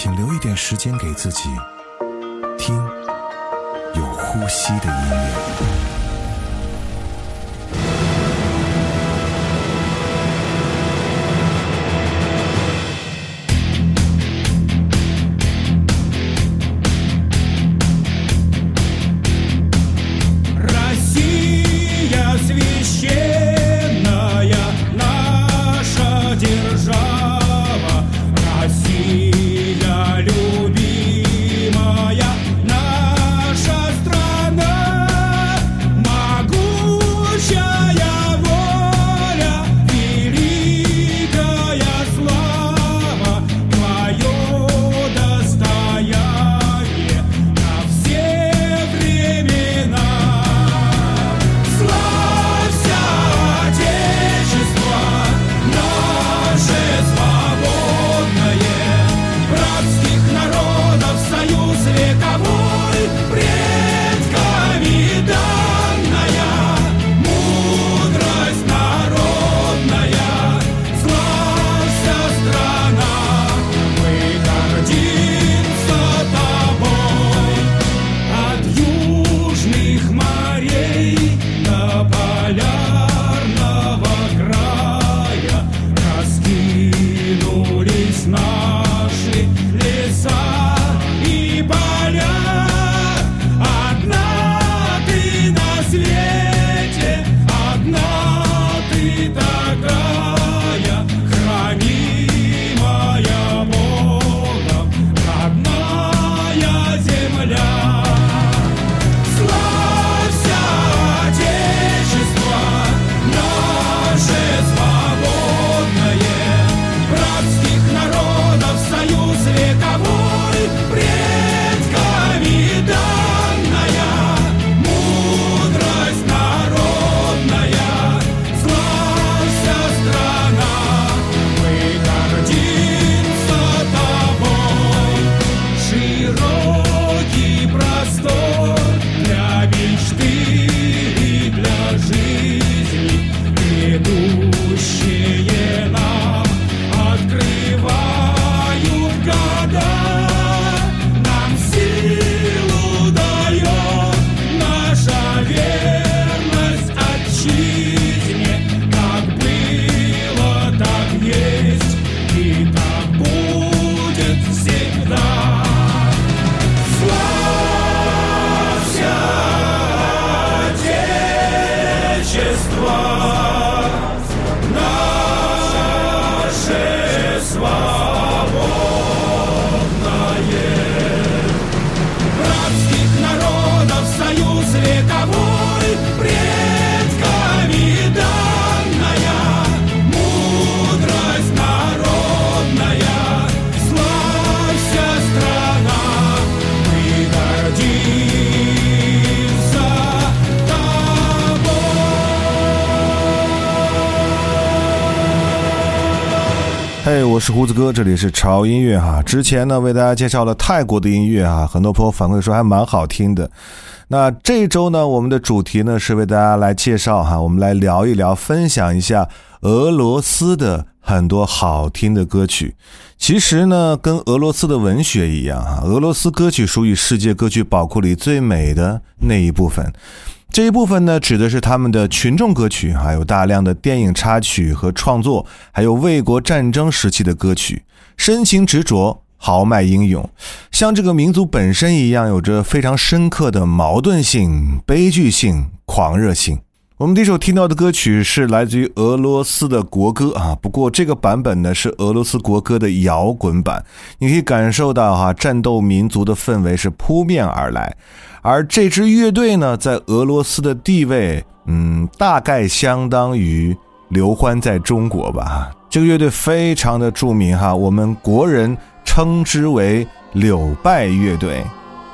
请留一点时间给自己，听有呼吸的音乐。胡子哥，这里是潮音乐哈。之前呢，为大家介绍了泰国的音乐哈，很多朋友反馈说还蛮好听的。那这周呢，我们的主题呢是为大家来介绍哈，我们来聊一聊，分享一下俄罗斯的很多好听的歌曲。其实呢，跟俄罗斯的文学一样哈，俄罗斯歌曲属于世界歌曲宝库里最美的那一部分。这一部分呢，指的是他们的群众歌曲，还有大量的电影插曲和创作，还有卫国战争时期的歌曲，深情执着，豪迈英勇，像这个民族本身一样，有着非常深刻的矛盾性、悲剧性、狂热性。我们第一首听到的歌曲是来自于俄罗斯的国歌啊，不过这个版本呢是俄罗斯国歌的摇滚版，你可以感受到哈战斗民族的氛围是扑面而来，而这支乐队呢在俄罗斯的地位，嗯，大概相当于刘欢在中国吧，这个乐队非常的著名哈，我们国人称之为柳拜乐队。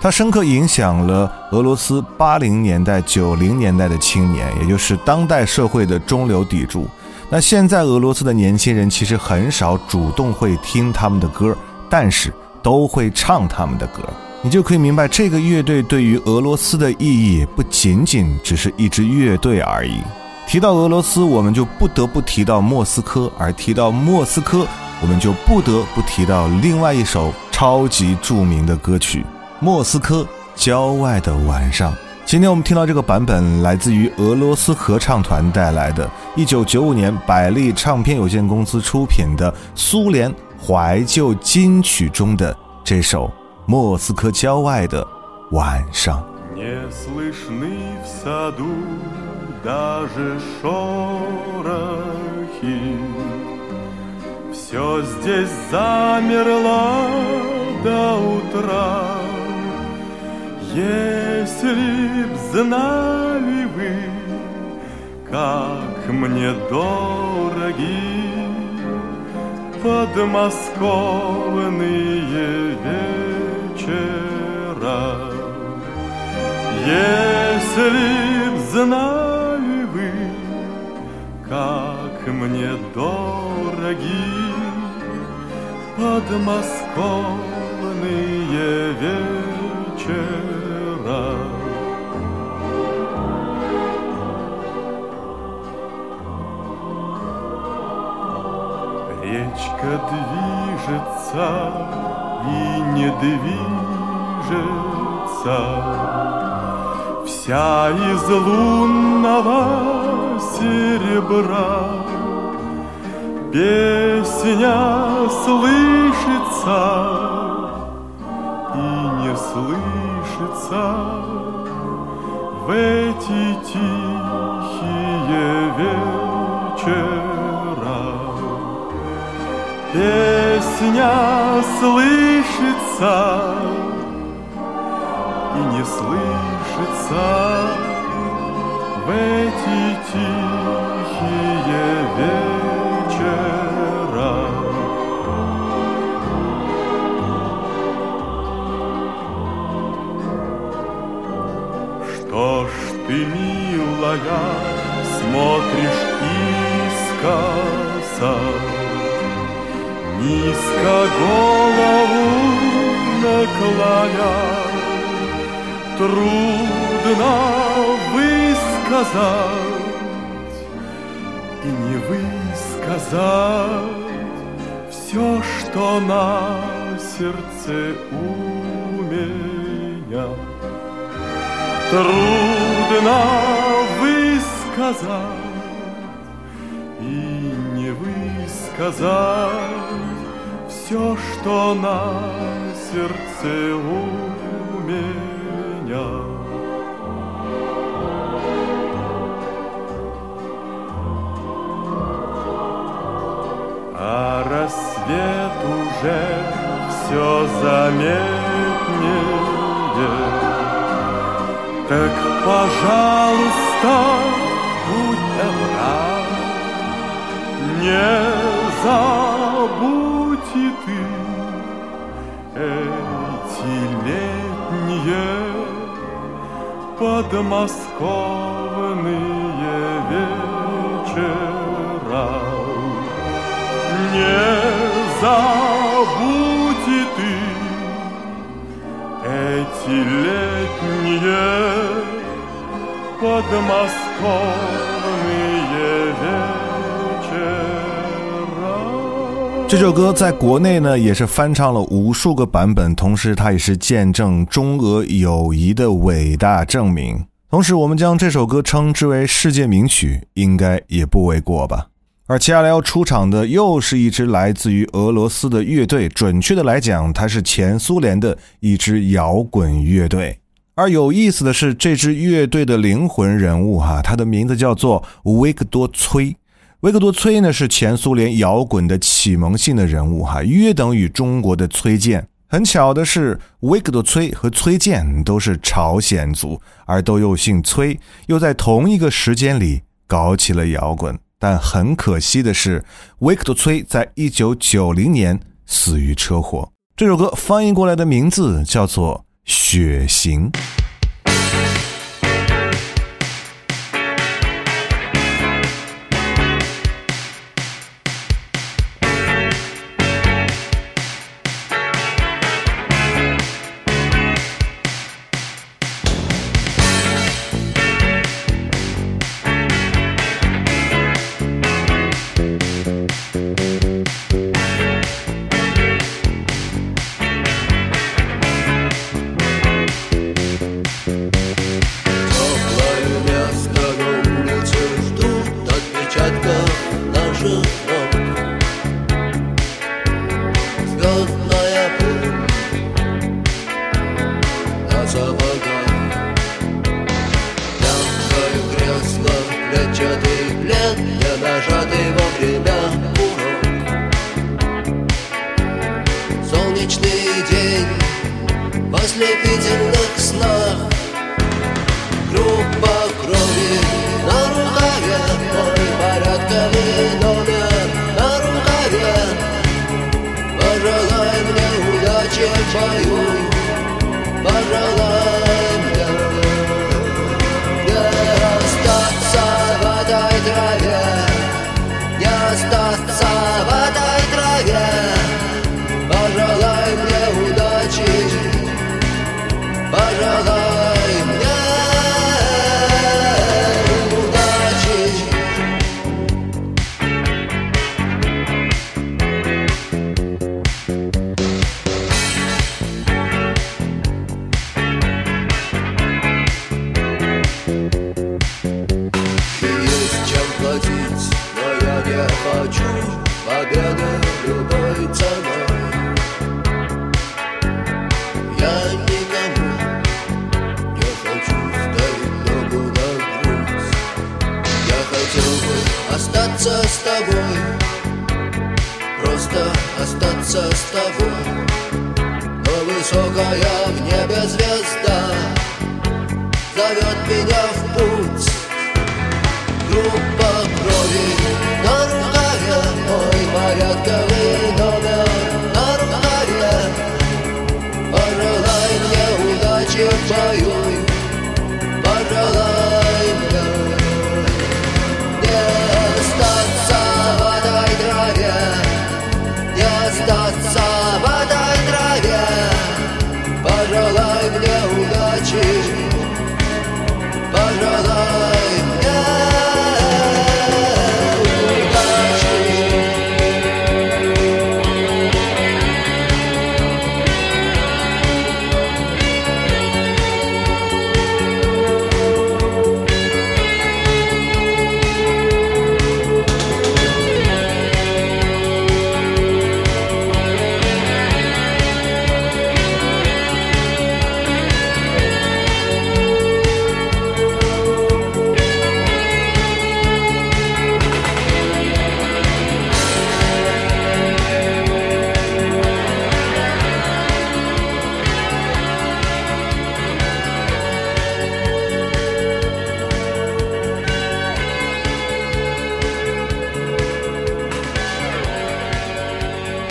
它深刻影响了俄罗斯八零年代、九零年代的青年，也就是当代社会的中流砥柱。那现在俄罗斯的年轻人其实很少主动会听他们的歌，但是都会唱他们的歌。你就可以明白，这个乐队对于俄罗斯的意义不仅仅只是一支乐队而已。提到俄罗斯，我们就不得不提到莫斯科；而提到莫斯科，我们就不得不提到另外一首超级著名的歌曲《莫斯科郊外的晚上》。今天我们听到这个版本，来自于俄罗斯合唱团带来的1995年百利唱片有限公司出品的苏联怀旧金曲中的这首。莫斯科郊外的晚上。Не слышны в саду даже шорохи. Все здесь замерло до утра. Если б знали вы, как мне дороги подмосковные вечера. Если б знали вы, как мне дороги подмосковные вечера. Речка движется и не движется. Вся из лунного серебра Песня слышится и не слышится В эти тихие вечера. Песня слышится и не слышится в эти милая, смотришь искоса? Низко голову наклоня, Трудно высказать И не высказать Все, что на сердце у меня Трудно высказать И не высказать все, что на сердце у меня. А рассвет уже все заметнее, так, пожалуйста, не забудь и ты эти летние подмосковные вечера. Не забудь и ты эти летние подмосковные 这首歌在国内呢也是翻唱了无数个版本，同时它也是见证中俄友谊的伟大证明。同时，我们将这首歌称之为世界名曲，应该也不为过吧。而接下来要出场的又是一支来自于俄罗斯的乐队，准确的来讲，它是前苏联的一支摇滚乐队。而有意思的是，这支乐队的灵魂人物哈，他的名字叫做维克多·崔。维克多·崔呢是前苏联摇滚的启蒙性的人物哈，约等于中国的崔健。很巧的是，维克多·崔和崔健都是朝鲜族，而都又姓崔，又在同一个时间里搞起了摇滚。但很可惜的是，维克多·崔在一九九零年死于车祸。这首歌翻译过来的名字叫做《血型》。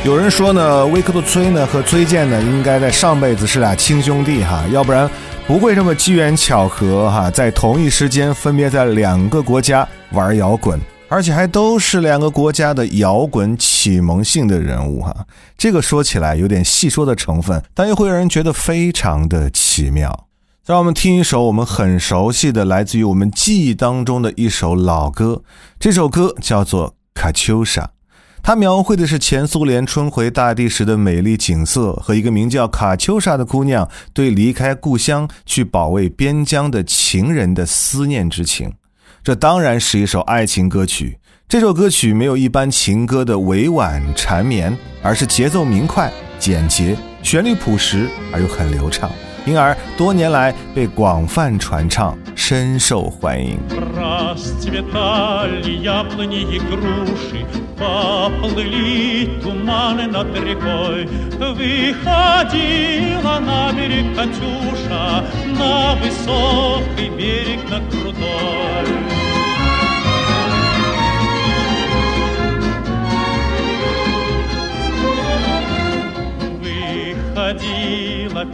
有人说呢，维克多·崔呢和崔健呢应该在上辈子是俩亲兄弟哈，要不然不会这么机缘巧合哈，在同一时间分别在两个国家玩摇滚，而且还都是两个国家的摇滚启蒙性的人物哈。这个说起来有点细说的成分，但又会让人觉得非常的奇妙。让我们听一首我们很熟悉的，来自于我们记忆当中的一首老歌，这首歌叫做《卡秋莎》。它描绘的是前苏联春回大地时的美丽景色和一个名叫卡秋莎的姑娘对离开故乡去保卫边疆的情人的思念之情。这当然是一首爱情歌曲。这首歌曲没有一般情歌的委婉缠绵，而是节奏明快、简洁，旋律朴实而又很流畅。因而多年来被广泛传唱，深受欢迎。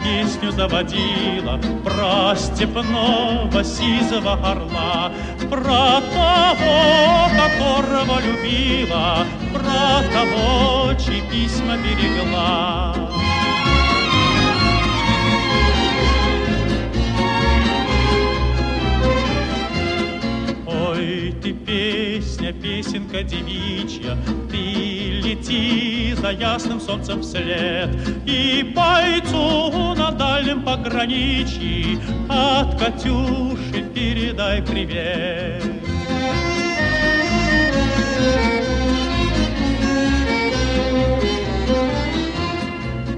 Песню заводила Про степного сизого орла Про того, которого любила Про того, чьи письма берегла. Ой, ты песня, песенка девичья, Ты лети за ясным солнцем вслед И бойцу на дальнем пограничье От Катюши передай привет.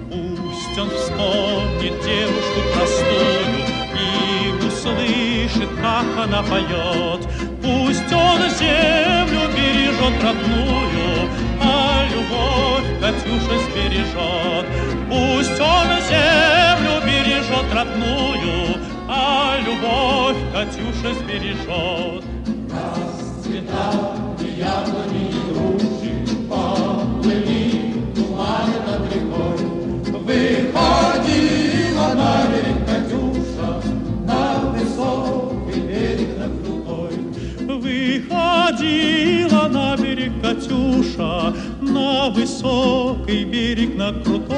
Пусть он вспомнит девушку простую И услышит, как она поет Пусть он бережет родную А любовь Катюша сбережет. Пусть он землю бережет родную А любовь Катюша сбережет. Расцветали яблони и груши Поплыли туманы над рекой Выходила на берег Катюша На высокий берег на крутой. Выходила на берег Катюша На высокий берег на крутой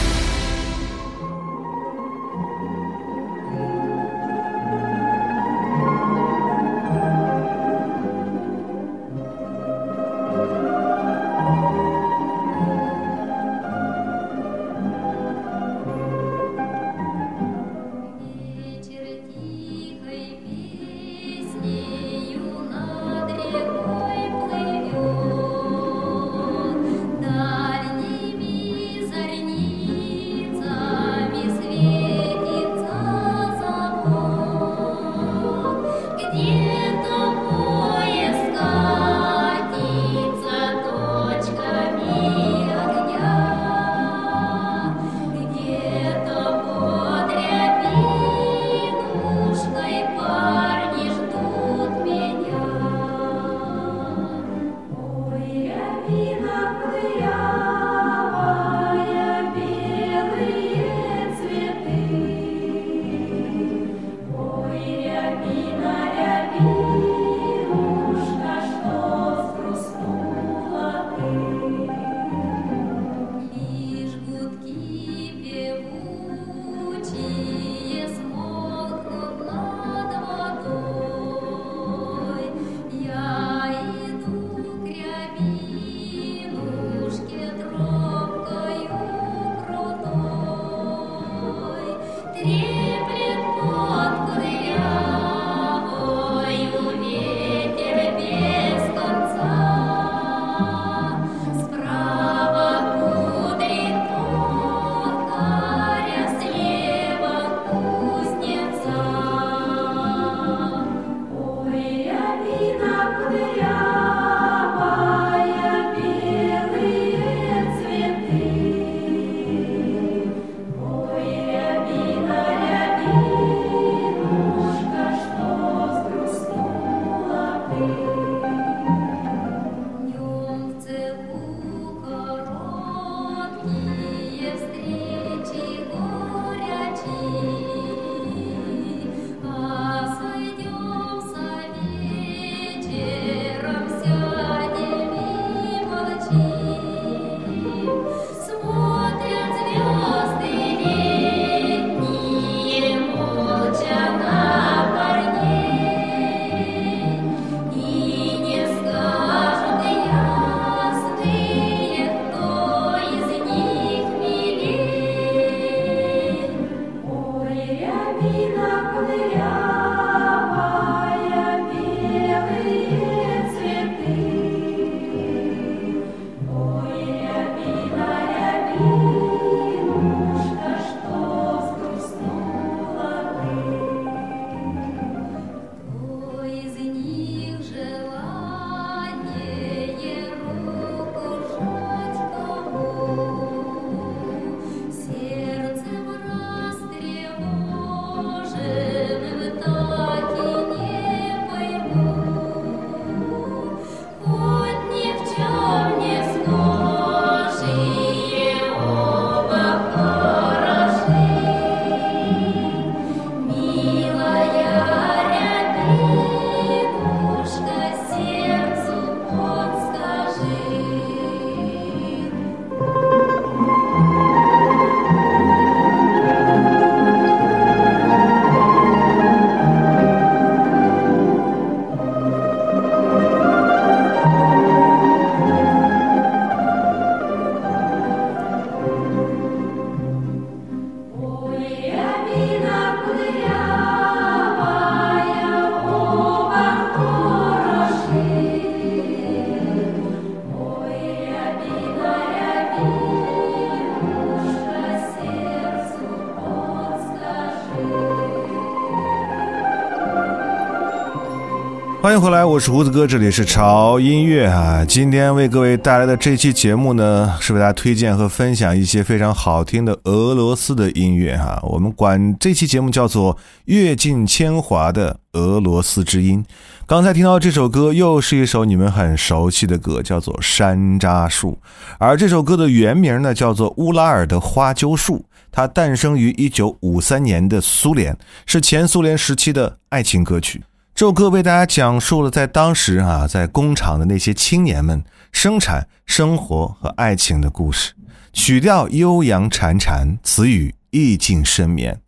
欢迎回来，我是胡子哥，这里是潮音乐啊。今天为各位带来的这期节目呢，是为大家推荐和分享一些非常好听的俄罗斯的音乐哈。我们管这期节目叫做“阅尽铅华的俄罗斯之音”。刚才听到这首歌，又是一首你们很熟悉的歌，叫做《山楂树》。而这首歌的原名呢，叫做《乌拉尔的花鸠树》。它诞生于一九五三年的苏联，是前苏联时期的爱情歌曲。这首歌为大家讲述了在当时啊，在工厂的那些青年们生产、生活和爱情的故事，曲调悠扬潺潺，词语意境深绵。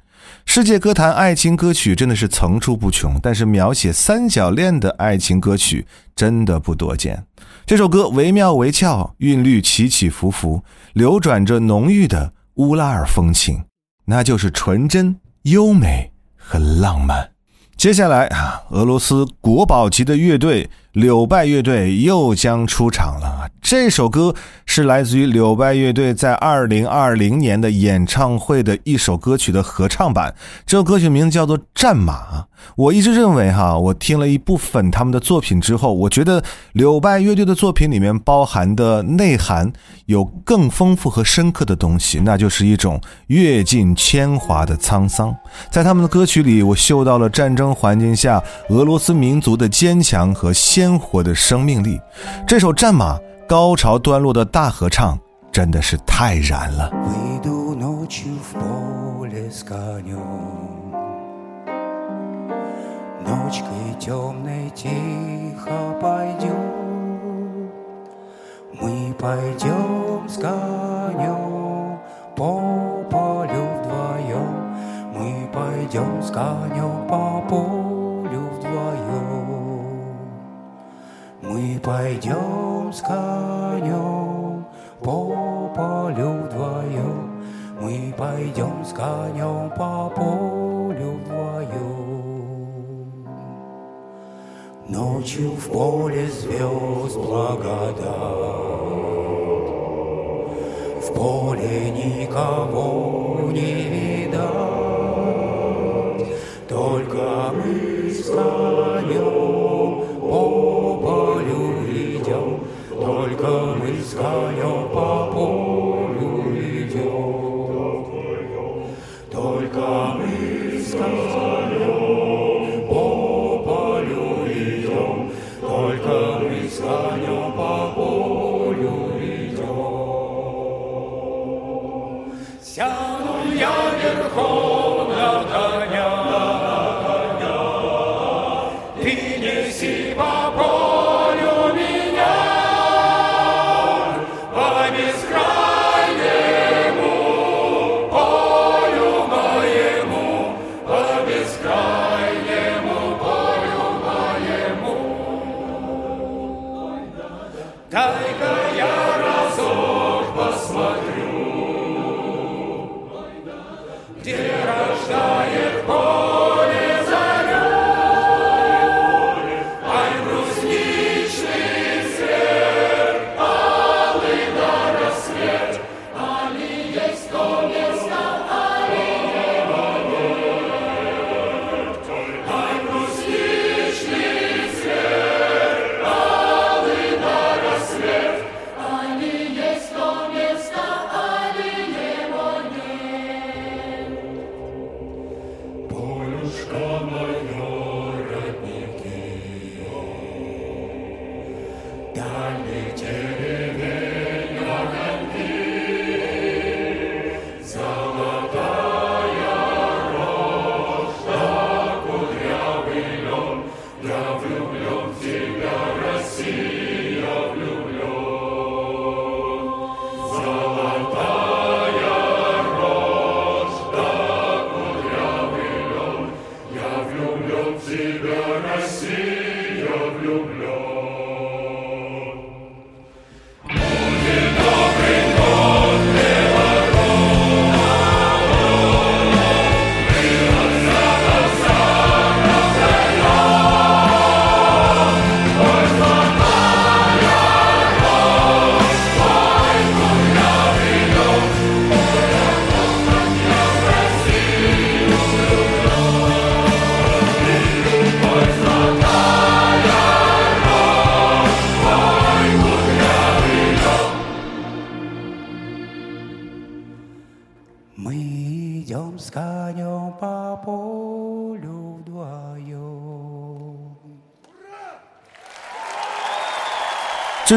世界歌坛爱情歌曲真的是层出不穷，但是描写三角恋的爱情歌曲真的不多见。这首歌惟妙惟肖，韵律起起伏伏，流转着浓郁的乌拉尔风情，那就是纯真、优美和浪漫。接下来，俄罗斯国宝级的乐队柳拜乐队又将出场了。这首歌是来自于柳拜乐队在二零二零年的演唱会的一首歌曲的合唱版。这首歌曲名字叫做《战马》。我一直认为哈，我听了一部分他们的作品之后，我觉得柳拜乐队的作品里面包含的内涵有更丰富和深刻的东西，那就是一种阅尽铅华的沧桑。在他们的歌曲里，我嗅到了战争环境下俄罗斯民族的坚强和鲜活的生命力。这首《战马》高潮段落的大合唱真的是太燃了。 Выйду ночью в поле с конем Ночкой темной тихо пойдем Мы пойдем с конем по полю вдвоем Мы пойдем с конем по полю Мы пойдем с конем по полю вдвоем. Мы пойдем с конем по полю вдвоем. Ночью в поле звезд благодать. В поле никого не видать.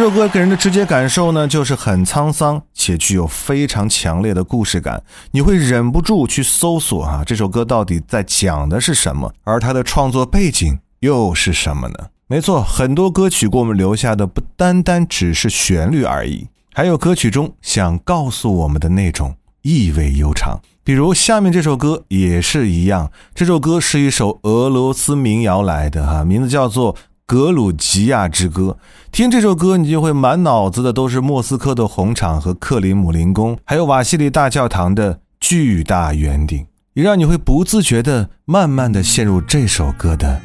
这首歌给人的直接感受呢，就是很沧桑，且具有非常强烈的故事感。你会忍不住去搜索啊，这首歌到底在讲的是什么？而它的创作背景又是什么呢？没错，很多歌曲给我们留下的不单单只是旋律而已，还有歌曲中想告诉我们的那种意味悠长。比如下面这首歌也是一样，这首歌是一首俄罗斯民谣来的哈，名字叫做。格鲁吉亚之歌，听这首歌，你就会满脑子的都是莫斯科的红场和克里姆林宫，还有瓦西里大教堂的巨大圆顶，也让你会不自觉的慢慢的陷入这首歌的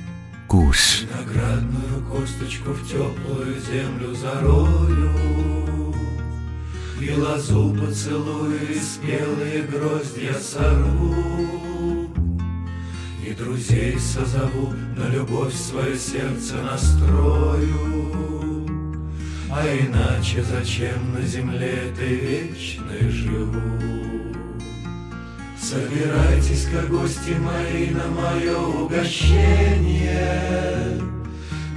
故事。 Виноградную косточку в теплую землю зарою И лозу поцелую, и спелые гроздья сорву И друзей созову, на любовь свое сердце настрою. А иначе зачем на земле этой вечной живу? Собирайтесь-ка, гости мои, на мое угощение.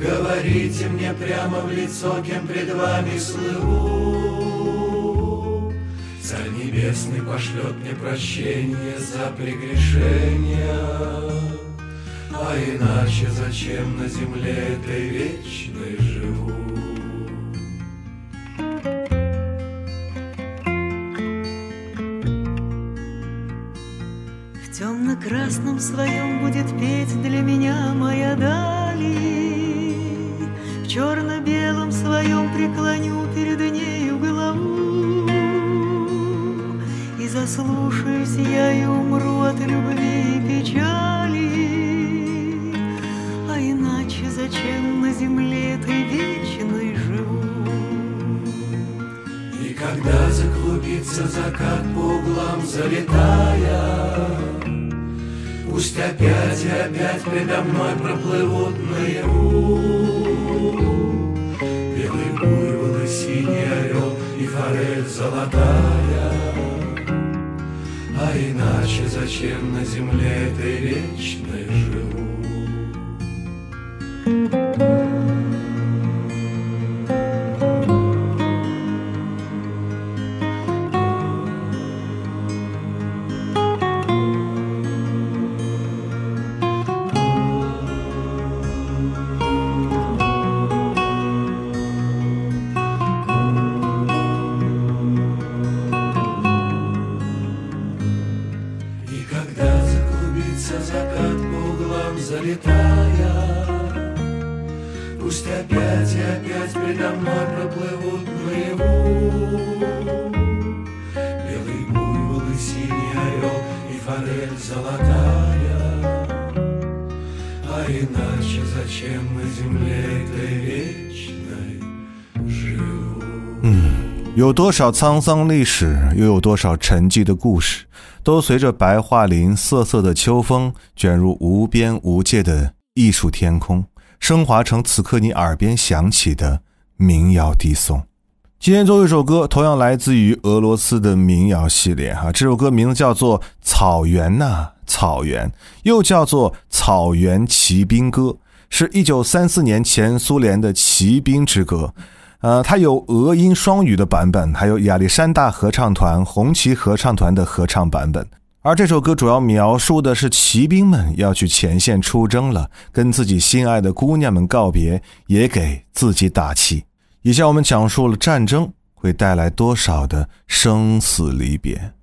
Говорите мне прямо в лицо, кем пред вами слыву Царь Небесный пошлет мне прощение за прегрешения А иначе зачем на земле этой вечной живу? В темно-красном своем будет петь для меня моя дали. В черно-белом своем преклоню перед нею И заслушаюсь я и умру от любви и печали. А иначе зачем на земле этой вечной живу? И когда заклубится закат по углам залетая, Пусть опять и опять предо мной проплывут наяву Белый буйвол и синий орел и форель золотая иначе зачем на земле этой вечной 多少沧桑历史，又有多少沉寂的故事，都随着白桦林瑟瑟的秋风卷入无边无界的艺术天空，升华成此刻你耳边响起的民谣低颂。今天最后一首歌同样来自于俄罗斯的民谣系列哈，这首歌名字叫做《草原呐、草原》，又叫做《草原骑兵歌》，是一九三四年前苏联的骑兵之歌。呃，它有俄英双语的版本，还有亚历山大合唱团、红旗合唱团的合唱版本。而这首歌主要描述的是骑兵们要去前线出征了，跟自己心爱的姑娘们告别，也给自己打气。以下我们讲述了战争会带来多少的生死离别。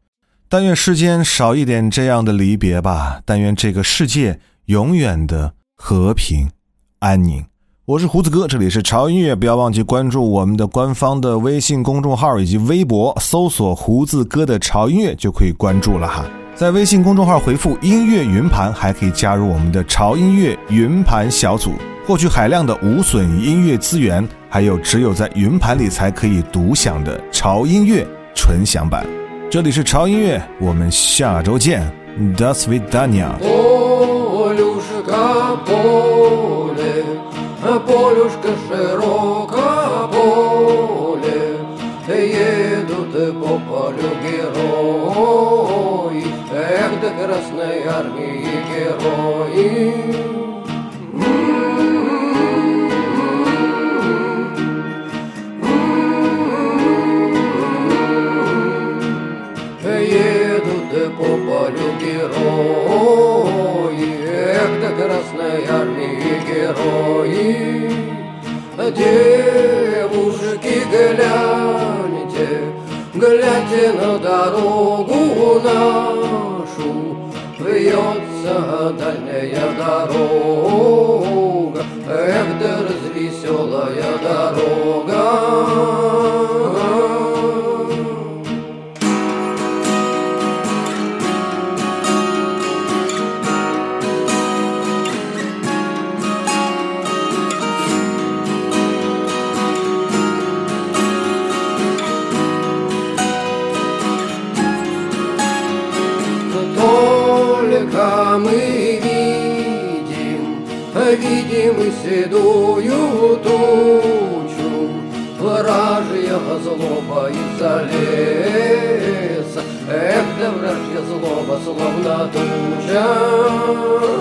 但愿世间少一点这样的离别吧，但愿这个世界永远的和平安宁。我是胡子哥，这里是潮音乐，不要忘记关注我们的官方的微信公众号以及微博，搜索“胡子哥的潮音乐”就可以关注了哈。在微信公众号回复“音乐云盘”，还可以加入我们的潮音乐云盘小组，获取海量的无损音乐资源，还有只有在云盘里才可以独享的潮音乐纯享版。这里是潮音乐，我们下周见，Das vidania。Полюшка, широка, поле, едут по полю герои, эх, да Красной Армии герои. На дорогу нашу, Georgia.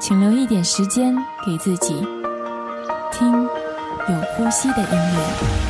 请留一点时间给自己，听有呼吸的音乐。